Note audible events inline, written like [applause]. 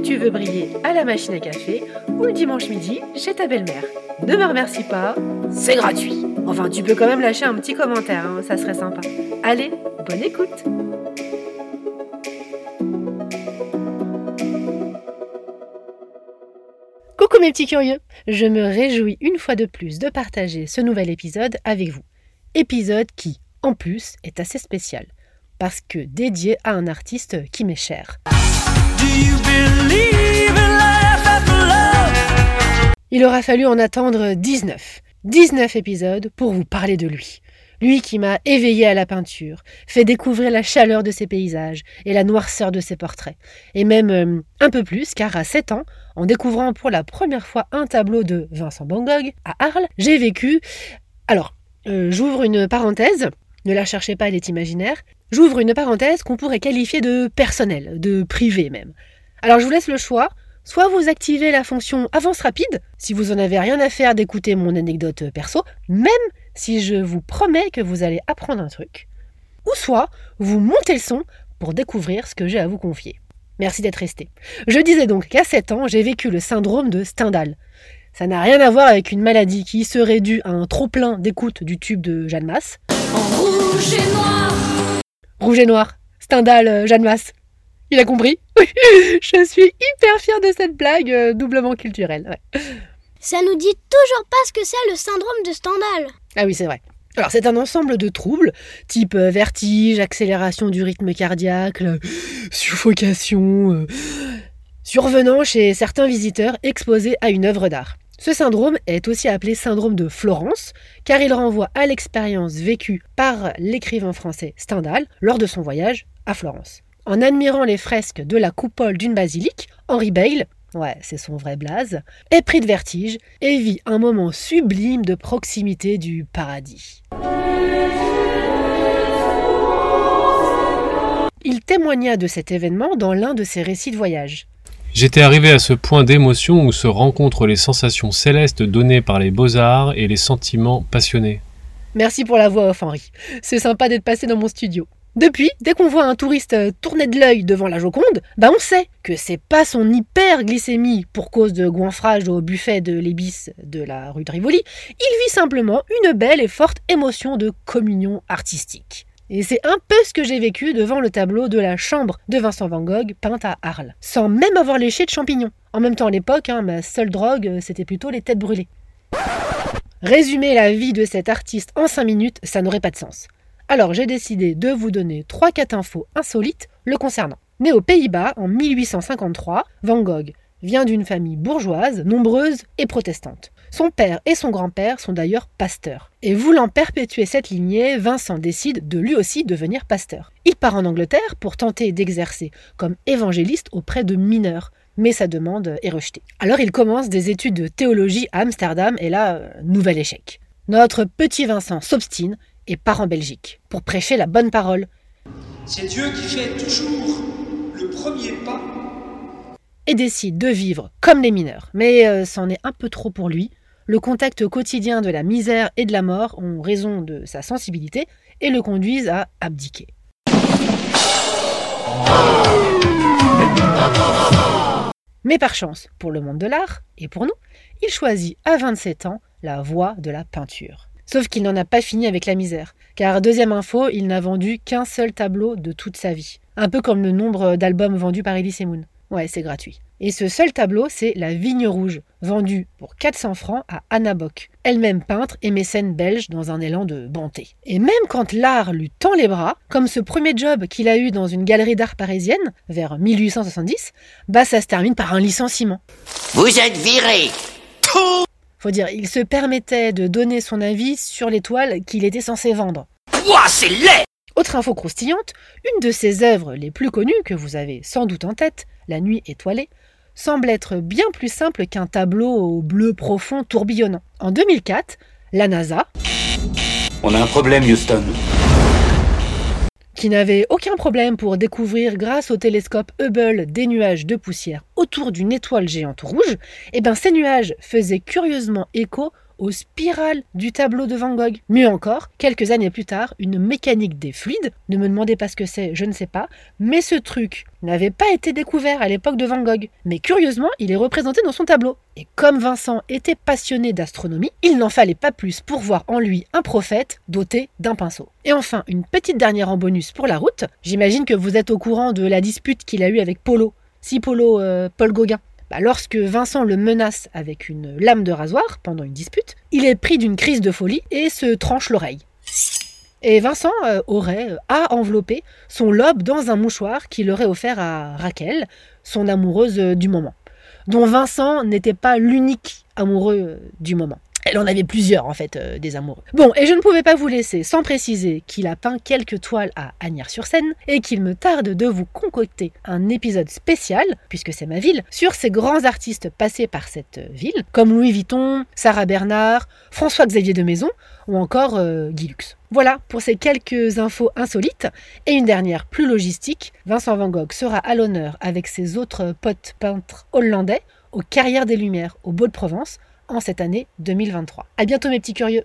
tu veux briller à la machine à café ou le dimanche midi chez ta belle-mère. Ne me remercie pas, c'est gratuit. Enfin, tu peux quand même lâcher un petit commentaire, hein, ça serait sympa. Allez, bonne écoute Coucou mes petits curieux Je me réjouis une fois de plus de partager ce nouvel épisode avec vous. Épisode qui, en plus, est assez spécial, parce que dédié à un artiste qui m'est cher. Il aura fallu en attendre 19. 19 épisodes pour vous parler de lui. Lui qui m'a éveillé à la peinture, fait découvrir la chaleur de ses paysages et la noirceur de ses portraits. Et même euh, un peu plus, car à 7 ans, en découvrant pour la première fois un tableau de Vincent Van Gogh à Arles, j'ai vécu... Alors, euh, j'ouvre une parenthèse, ne la cherchez pas, elle est imaginaire. J'ouvre une parenthèse qu'on pourrait qualifier de personnel, de privé même. Alors je vous laisse le choix. Soit vous activez la fonction avance rapide, si vous en avez rien à faire d'écouter mon anecdote perso, même si je vous promets que vous allez apprendre un truc. Ou soit vous montez le son pour découvrir ce que j'ai à vous confier. Merci d'être resté. Je disais donc qu'à 7 ans, j'ai vécu le syndrome de Stendhal. Ça n'a rien à voir avec une maladie qui serait due à un trop-plein d'écoute du tube de Jeanne Masse. rouge et noir Rouge et noir, Stendhal, euh, Jeanne Masse. Il a compris? [laughs] Je suis hyper fière de cette blague euh, doublement culturelle. Ça nous dit toujours pas ce que c'est le syndrome de Stendhal. Ah oui, c'est vrai. Alors c'est un ensemble de troubles, type euh, vertige, accélération du rythme cardiaque, [gasps] suffocation, euh, survenant chez certains visiteurs exposés à une œuvre d'art. Ce syndrome est aussi appelé syndrome de Florence, car il renvoie à l'expérience vécue par l'écrivain français Stendhal lors de son voyage à Florence. En admirant les fresques de la coupole d'une basilique, Henri Bayle, ouais, c'est son vrai blaze, est pris de vertige et vit un moment sublime de proximité du paradis. Il témoigna de cet événement dans l'un de ses récits de voyage. J'étais arrivé à ce point d'émotion où se rencontrent les sensations célestes données par les beaux-arts et les sentiments passionnés. Merci pour la voix off, Henri. C'est sympa d'être passé dans mon studio. Depuis, dès qu'on voit un touriste euh, tourner de l'œil devant la Joconde, bah on sait que c'est pas son hyperglycémie pour cause de goinfrage au buffet de l'ébis de la rue de Rivoli, il vit simplement une belle et forte émotion de communion artistique. Et c'est un peu ce que j'ai vécu devant le tableau de la chambre de Vincent Van Gogh peinte à Arles, sans même avoir léché de champignons. En même temps, à l'époque, hein, ma seule drogue, euh, c'était plutôt les têtes brûlées. Résumer la vie de cet artiste en 5 minutes, ça n'aurait pas de sens. Alors j'ai décidé de vous donner 3-4 infos insolites le concernant. Né aux Pays-Bas en 1853, Van Gogh vient d'une famille bourgeoise, nombreuse et protestante. Son père et son grand-père sont d'ailleurs pasteurs. Et voulant perpétuer cette lignée, Vincent décide de lui aussi devenir pasteur. Il part en Angleterre pour tenter d'exercer comme évangéliste auprès de mineurs, mais sa demande est rejetée. Alors il commence des études de théologie à Amsterdam et là, euh, nouvel échec. Notre petit Vincent s'obstine et part en Belgique pour prêcher la bonne parole. C'est Dieu qui fait toujours le premier pas. Et décide de vivre comme les mineurs. Mais euh, c'en est un peu trop pour lui. Le contact quotidien de la misère et de la mort ont raison de sa sensibilité et le conduisent à abdiquer. Mais par chance, pour le monde de l'art, et pour nous, il choisit à 27 ans la voie de la peinture. Sauf qu'il n'en a pas fini avec la misère. Car deuxième info, il n'a vendu qu'un seul tableau de toute sa vie. Un peu comme le nombre d'albums vendus par Elise Moon. Ouais, c'est gratuit. Et ce seul tableau, c'est La Vigne Rouge, vendu pour 400 francs à Anna Bock, elle-même peintre et mécène belge dans un élan de bonté. Et même quand l'art lui tend les bras, comme ce premier job qu'il a eu dans une galerie d'art parisienne, vers 1870, bah ça se termine par un licenciement. Vous êtes viré faut dire, il se permettait de donner son avis sur les toiles qu'il était censé vendre. Ouah, c'est laid Autre info croustillante, une de ses œuvres les plus connues, que vous avez sans doute en tête, La nuit étoilée, semble être bien plus simple qu'un tableau au bleu profond tourbillonnant. En 2004, la NASA... On a un problème, Houston. Qui n'avait aucun problème pour découvrir grâce au télescope Hubble des nuages de poussière autour d'une étoile géante rouge, eh ben ces nuages faisaient curieusement écho aux spirales du tableau de Van Gogh. Mieux encore, quelques années plus tard, une mécanique des fluides, ne me demandez pas ce que c'est, je ne sais pas, mais ce truc n'avait pas été découvert à l'époque de Van Gogh. Mais curieusement, il est représenté dans son tableau. Et comme Vincent était passionné d'astronomie, il n'en fallait pas plus pour voir en lui un prophète doté d'un pinceau. Et enfin, une petite dernière en bonus pour la route. J'imagine que vous êtes au courant de la dispute qu'il a eue avec Polo. Si Polo, euh, Paul Gauguin. Bah, lorsque Vincent le menace avec une lame de rasoir pendant une dispute, il est pris d'une crise de folie et se tranche l'oreille. Et Vincent euh, aurait, euh, a enveloppé son lobe dans un mouchoir qu'il aurait offert à Raquel, son amoureuse euh, du moment, dont Vincent n'était pas l'unique amoureux du moment. Elle en avait plusieurs, en fait, euh, des amoureux. Bon, et je ne pouvais pas vous laisser sans préciser qu'il a peint quelques toiles à Agnières-sur-Seine et qu'il me tarde de vous concocter un épisode spécial, puisque c'est ma ville, sur ces grands artistes passés par cette ville, comme Louis Vuitton, Sarah Bernard, François-Xavier de Maison ou encore euh, Guy Lux. Voilà pour ces quelques infos insolites. Et une dernière plus logistique, Vincent Van Gogh sera à l'honneur avec ses autres potes peintres hollandais aux Carrières des Lumières au Beau de Provence en cette année 2023. À bientôt mes petits curieux.